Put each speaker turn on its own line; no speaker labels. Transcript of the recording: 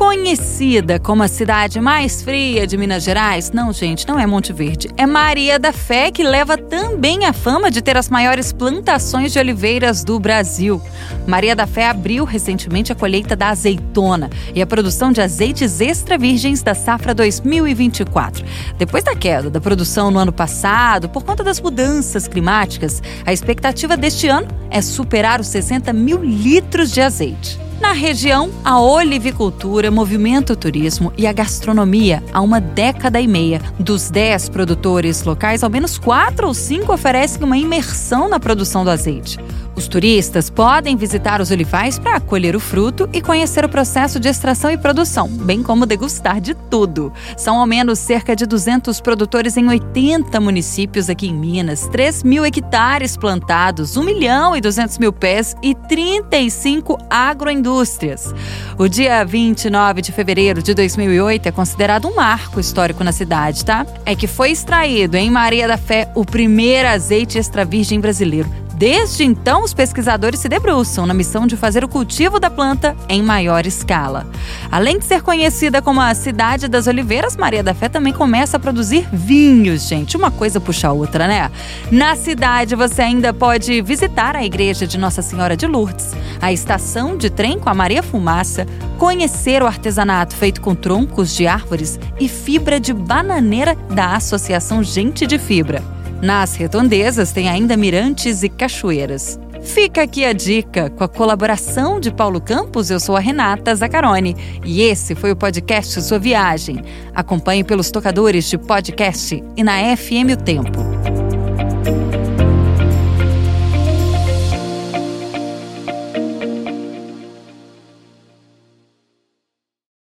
Conhecida como a cidade mais fria de Minas Gerais, não, gente, não é Monte Verde, é Maria da Fé, que leva também a fama de ter as maiores plantações de oliveiras do Brasil. Maria da Fé abriu recentemente a colheita da azeitona e a produção de azeites extra virgens da safra 2024. Depois da queda da produção no ano passado, por conta das mudanças climáticas, a expectativa deste ano é superar os 60 mil litros de azeite. Na região, a olivicultura movimenta o turismo e a gastronomia há uma década e meia. Dos 10 produtores locais, ao menos 4 ou 5 oferecem uma imersão na produção do azeite. Os turistas podem visitar os olivais para colher o fruto e conhecer o processo de extração e produção, bem como degustar de tudo. São ao menos cerca de 200 produtores em 80 municípios aqui em Minas, 3 mil hectares plantados, 1 milhão e 200 mil pés e 35 agroindústrias. O dia 29 de fevereiro de 2008 é considerado um marco histórico na cidade, tá? É que foi extraído em Maria da Fé o primeiro azeite extra virgem brasileiro Desde então, os pesquisadores se debruçam na missão de fazer o cultivo da planta em maior escala. Além de ser conhecida como a cidade das oliveiras, Maria da Fé também começa a produzir vinhos, gente. Uma coisa puxa a outra, né? Na cidade, você ainda pode visitar a igreja de Nossa Senhora de Lourdes, a estação de trem com a Maria Fumaça, conhecer o artesanato feito com troncos de árvores e fibra de bananeira da Associação Gente de Fibra. Nas redondezas tem ainda mirantes e cachoeiras. Fica aqui a dica com a colaboração de Paulo Campos. Eu sou a Renata Zacarone e esse foi o podcast Sua Viagem. Acompanhe pelos tocadores de podcast e na FM O Tempo.